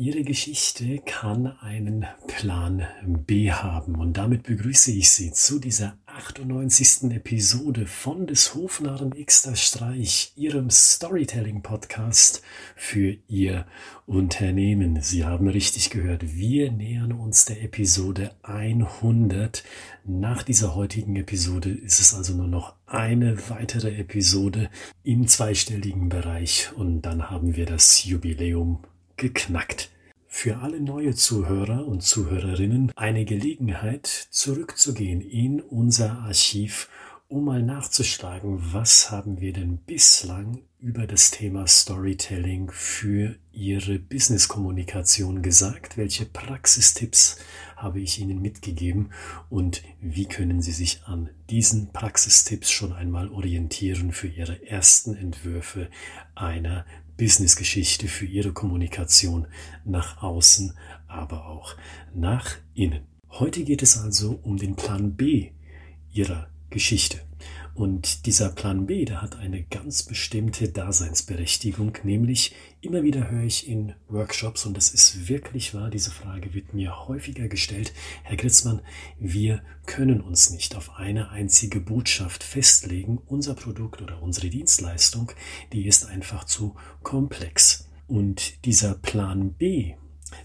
Ihre Geschichte kann einen Plan B haben. Und damit begrüße ich Sie zu dieser 98. Episode von des Hofnarren Xter Streich, Ihrem Storytelling-Podcast für Ihr Unternehmen. Sie haben richtig gehört, wir nähern uns der Episode 100. Nach dieser heutigen Episode ist es also nur noch eine weitere Episode im zweistelligen Bereich und dann haben wir das Jubiläum geknackt. Für alle neue Zuhörer und Zuhörerinnen eine Gelegenheit, zurückzugehen in unser Archiv, um mal nachzuschlagen, was haben wir denn bislang über das Thema Storytelling für Ihre Business-Kommunikation gesagt, welche Praxistipps habe ich Ihnen mitgegeben und wie können Sie sich an diesen Praxistipps schon einmal orientieren für Ihre ersten Entwürfe einer Businessgeschichte für Ihre Kommunikation nach außen, aber auch nach innen. Heute geht es also um den Plan B Ihrer Geschichte. Und dieser Plan B, der hat eine ganz bestimmte Daseinsberechtigung, nämlich immer wieder höre ich in Workshops, und das ist wirklich wahr, diese Frage wird mir häufiger gestellt, Herr Gritzmann, wir können uns nicht auf eine einzige Botschaft festlegen, unser Produkt oder unsere Dienstleistung, die ist einfach zu komplex. Und dieser Plan B,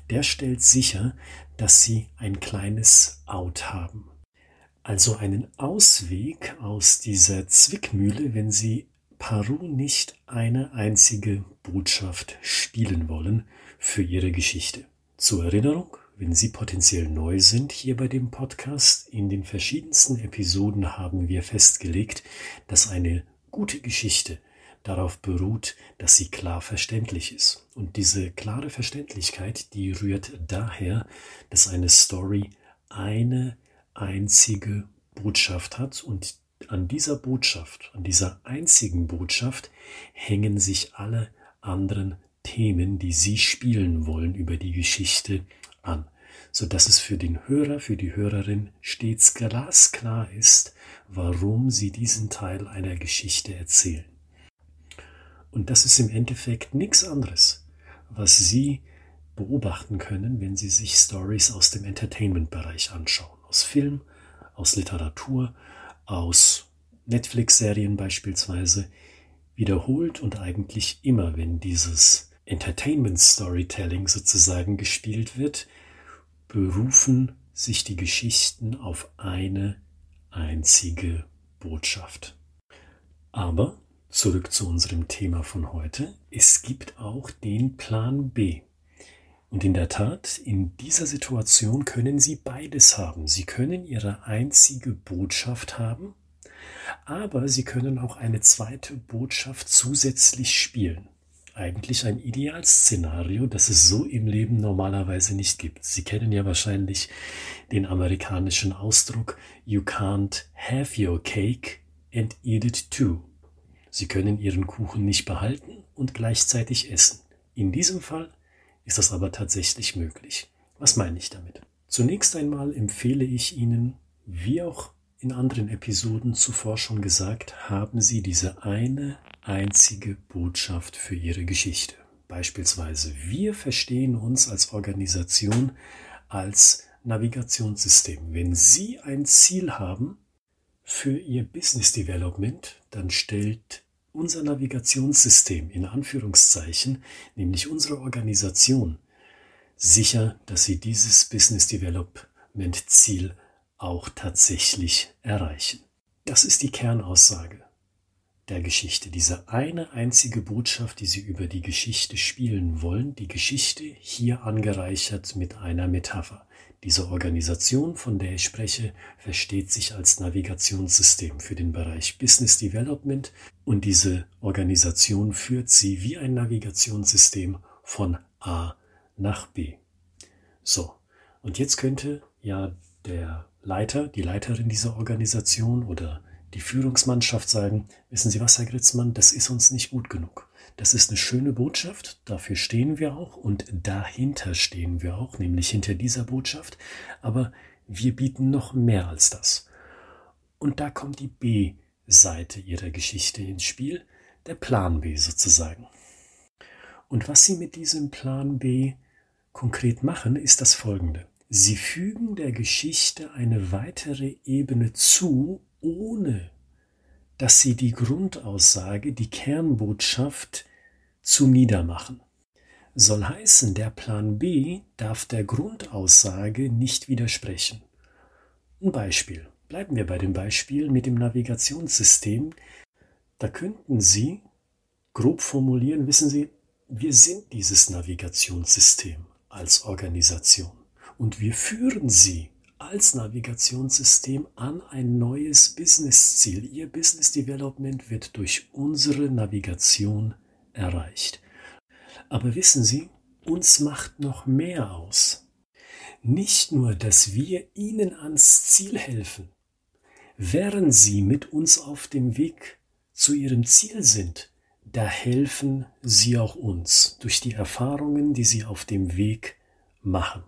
der stellt sicher, dass Sie ein kleines Out haben also einen Ausweg aus dieser Zwickmühle, wenn Sie Paru nicht eine einzige Botschaft spielen wollen für Ihre Geschichte. Zur Erinnerung, wenn Sie potenziell neu sind hier bei dem Podcast, in den verschiedensten Episoden haben wir festgelegt, dass eine gute Geschichte darauf beruht, dass sie klar verständlich ist. Und diese klare Verständlichkeit, die rührt daher, dass eine Story eine einzige Botschaft hat. Und an dieser Botschaft, an dieser einzigen Botschaft hängen sich alle anderen Themen, die Sie spielen wollen über die Geschichte an, so dass es für den Hörer, für die Hörerin stets glasklar ist, warum Sie diesen Teil einer Geschichte erzählen. Und das ist im Endeffekt nichts anderes, was Sie beobachten können, wenn Sie sich Stories aus dem Entertainment-Bereich anschauen aus Film, aus Literatur, aus Netflix-Serien beispielsweise, wiederholt und eigentlich immer, wenn dieses Entertainment Storytelling sozusagen gespielt wird, berufen sich die Geschichten auf eine einzige Botschaft. Aber zurück zu unserem Thema von heute. Es gibt auch den Plan B. Und in der Tat, in dieser Situation können Sie beides haben. Sie können Ihre einzige Botschaft haben, aber Sie können auch eine zweite Botschaft zusätzlich spielen. Eigentlich ein Idealszenario, das es so im Leben normalerweise nicht gibt. Sie kennen ja wahrscheinlich den amerikanischen Ausdruck You can't have your cake and eat it too. Sie können Ihren Kuchen nicht behalten und gleichzeitig essen. In diesem Fall ist das aber tatsächlich möglich. Was meine ich damit? Zunächst einmal empfehle ich Ihnen, wie auch in anderen Episoden zuvor schon gesagt, haben Sie diese eine einzige Botschaft für Ihre Geschichte. Beispielsweise, wir verstehen uns als Organisation als Navigationssystem. Wenn Sie ein Ziel haben für Ihr Business Development, dann stellt unser Navigationssystem in Anführungszeichen, nämlich unsere Organisation, sicher, dass sie dieses Business Development Ziel auch tatsächlich erreichen. Das ist die Kernaussage der Geschichte, diese eine einzige Botschaft, die Sie über die Geschichte spielen wollen, die Geschichte hier angereichert mit einer Metapher. Diese Organisation, von der ich spreche, versteht sich als Navigationssystem für den Bereich Business Development und diese Organisation führt sie wie ein Navigationssystem von A nach B. So, und jetzt könnte ja der Leiter, die Leiterin dieser Organisation oder die Führungsmannschaft sagen, wissen Sie was, Herr Gritzmann, das ist uns nicht gut genug. Das ist eine schöne Botschaft, dafür stehen wir auch und dahinter stehen wir auch, nämlich hinter dieser Botschaft, aber wir bieten noch mehr als das. Und da kommt die B-Seite ihrer Geschichte ins Spiel, der Plan B sozusagen. Und was Sie mit diesem Plan B konkret machen, ist das folgende. Sie fügen der Geschichte eine weitere Ebene zu, ohne dass sie die Grundaussage, die Kernbotschaft zu niedermachen. Soll heißen, der Plan B darf der Grundaussage nicht widersprechen. Ein Beispiel. Bleiben wir bei dem Beispiel mit dem Navigationssystem. Da könnten Sie grob formulieren, wissen Sie, wir sind dieses Navigationssystem als Organisation und wir führen Sie als Navigationssystem an ein neues Businessziel. Ihr Business Development wird durch unsere Navigation erreicht. Aber wissen Sie, uns macht noch mehr aus. Nicht nur, dass wir Ihnen ans Ziel helfen, während Sie mit uns auf dem Weg zu Ihrem Ziel sind, da helfen Sie auch uns durch die Erfahrungen, die Sie auf dem Weg machen.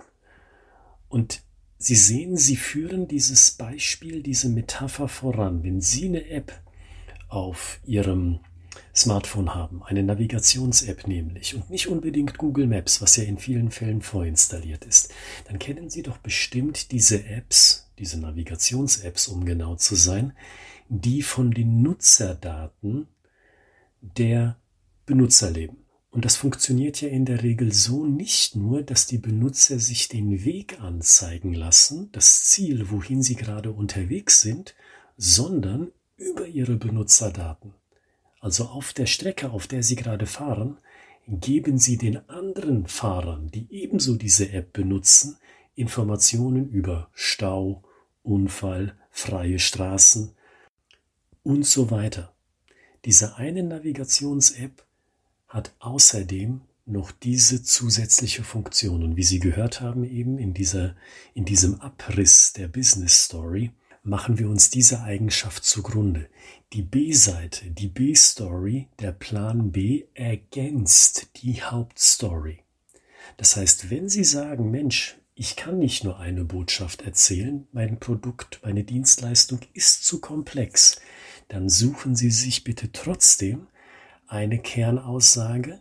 Und Sie sehen, Sie führen dieses Beispiel, diese Metapher voran. Wenn Sie eine App auf Ihrem Smartphone haben, eine Navigations-App nämlich, und nicht unbedingt Google Maps, was ja in vielen Fällen vorinstalliert ist, dann kennen Sie doch bestimmt diese Apps, diese Navigations-Apps, um genau zu sein, die von den Nutzerdaten der Benutzer leben. Und das funktioniert ja in der Regel so nicht nur, dass die Benutzer sich den Weg anzeigen lassen, das Ziel, wohin sie gerade unterwegs sind, sondern über ihre Benutzerdaten. Also auf der Strecke, auf der sie gerade fahren, geben sie den anderen Fahrern, die ebenso diese App benutzen, Informationen über Stau, Unfall, freie Straßen und so weiter. Diese eine Navigations-App hat außerdem noch diese zusätzliche Funktion. Und wie Sie gehört haben eben in, dieser, in diesem Abriss der Business Story, machen wir uns diese Eigenschaft zugrunde. Die B-Seite, die B-Story, der Plan B ergänzt die Hauptstory. Das heißt, wenn Sie sagen, Mensch, ich kann nicht nur eine Botschaft erzählen, mein Produkt, meine Dienstleistung ist zu komplex, dann suchen Sie sich bitte trotzdem eine Kernaussage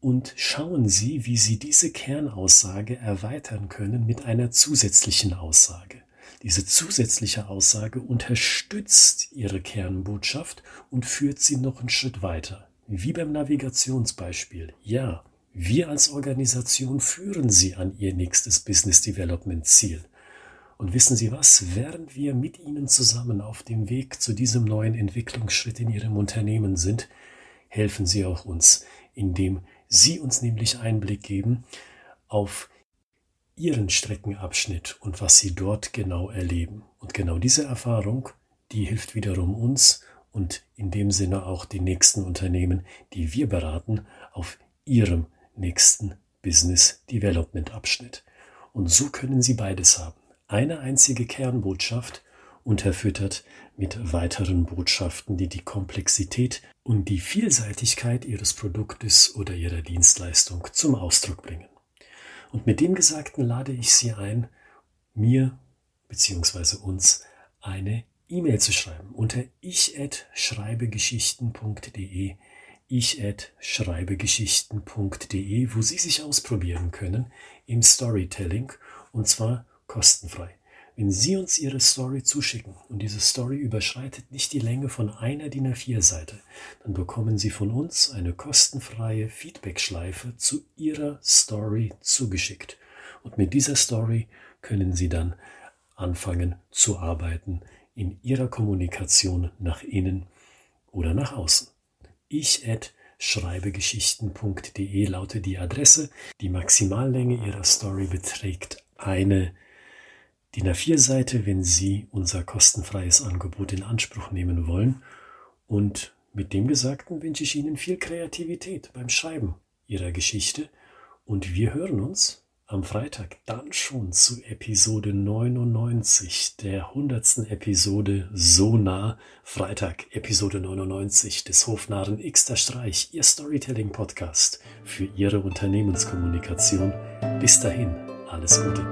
und schauen Sie, wie Sie diese Kernaussage erweitern können mit einer zusätzlichen Aussage. Diese zusätzliche Aussage unterstützt Ihre Kernbotschaft und führt sie noch einen Schritt weiter. Wie beim Navigationsbeispiel. Ja, wir als Organisation führen Sie an Ihr nächstes Business Development Ziel. Und wissen Sie was? Während wir mit Ihnen zusammen auf dem Weg zu diesem neuen Entwicklungsschritt in Ihrem Unternehmen sind, helfen Sie auch uns, indem Sie uns nämlich Einblick geben auf Ihren Streckenabschnitt und was Sie dort genau erleben. Und genau diese Erfahrung, die hilft wiederum uns und in dem Sinne auch den nächsten Unternehmen, die wir beraten, auf ihrem nächsten Business Development Abschnitt. Und so können Sie beides haben. Eine einzige Kernbotschaft unterfüttert mit weiteren Botschaften, die die Komplexität und die Vielseitigkeit Ihres Produktes oder Ihrer Dienstleistung zum Ausdruck bringen. Und mit dem Gesagten lade ich Sie ein, mir bzw. uns eine E-Mail zu schreiben unter ich@schreibegeschichten.de ich@schreibegeschichten.de, wo Sie sich ausprobieren können im Storytelling und zwar kostenfrei. Wenn Sie uns Ihre Story zuschicken und diese Story überschreitet nicht die Länge von einer DIN A4-Seite, dann bekommen Sie von uns eine kostenfreie Feedback-Schleife zu Ihrer Story zugeschickt. Und mit dieser Story können Sie dann anfangen zu arbeiten in Ihrer Kommunikation nach innen oder nach außen. Ich at schreibegeschichten.de lautet die Adresse. Die Maximallänge Ihrer Story beträgt eine DIN A4-Seite, wenn Sie unser kostenfreies Angebot in Anspruch nehmen wollen. Und mit dem Gesagten wünsche ich Ihnen viel Kreativität beim Schreiben Ihrer Geschichte. Und wir hören uns am Freitag dann schon zu Episode 99 der 100. Episode So nah. Freitag, Episode 99 des Hofnarren Xter Streich, Ihr Storytelling Podcast für Ihre Unternehmenskommunikation. Bis dahin, alles Gute.